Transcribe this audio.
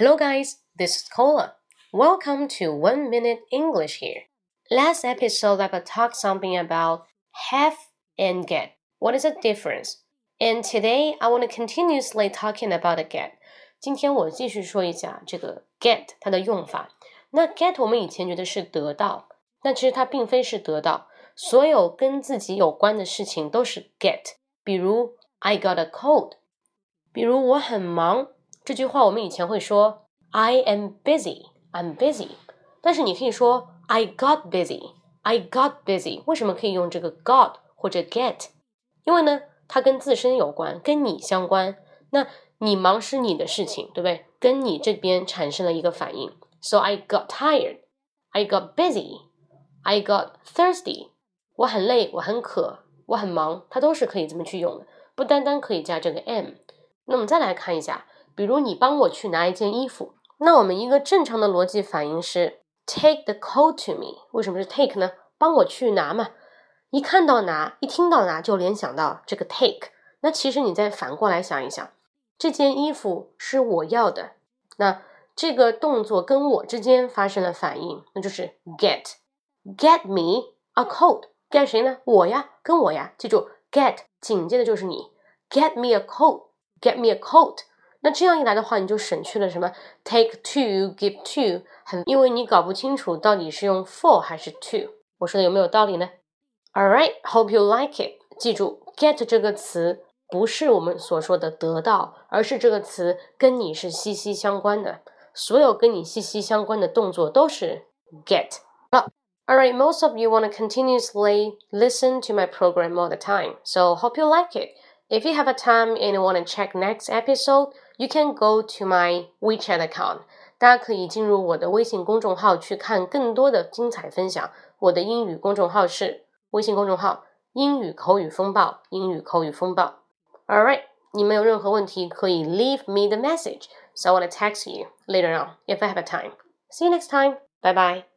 Hello, guys. This is Cola. Welcome to One Minute English here. Last episode, I talked something about have and get. What is the difference? And today, I want to continuously talking about the get. 今天我继续说一下这个 get 它的用法。那 get 我们以前觉得是得到，那其实它并非是得到。所有跟自己有关的事情都是 get。比如 I got a cold，比如我很忙。 这句话我们以前会说 I am busy，I'm busy。但是你可以说 I got busy，I got busy。为什么可以用这个 got 或者 get？因为呢，它跟自身有关，跟你相关。那你忙是你的事情，对不对？跟你这边产生了一个反应。So I got tired，I got busy，I got thirsty。我很累，我很渴，我很忙，它都是可以这么去用的，不单单可以加这个 am。那我们再来看一下。比如你帮我去拿一件衣服，那我们一个正常的逻辑反应是 take the coat to me。为什么是 take 呢？帮我去拿嘛。一看到拿，一听到拿，就联想到这个 take。那其实你再反过来想一想，这件衣服是我要的，那这个动作跟我之间发生了反应，那就是 get get me a coat。get 谁呢？我呀，跟我呀。记住 get 紧接的就是你 get me a coat，get me a coat。那这样一来的话，你就省去了什么 take to give to，很因为你搞不清楚到底是用 for 还是 to。我说的有没有道理呢？All right, hope you like it。记住，get 这个词不是我们所说的得到，而是这个词跟你是息息相关的。所有跟你息息相关的动作都是 get。好，All right, most of you want to continuously listen to my program all the time, so hope you like it. If you have a time and want to check next episode. You can go to my WeChat account。大家可以进入我的微信公众号去看更多的精彩分享。我的英语公众号是微信公众号“英语口语风暴”。英语口语风暴。All right，你们有任何问题可以 leave me the message，so I want to text you later on if I have a time. See you next time. Bye bye.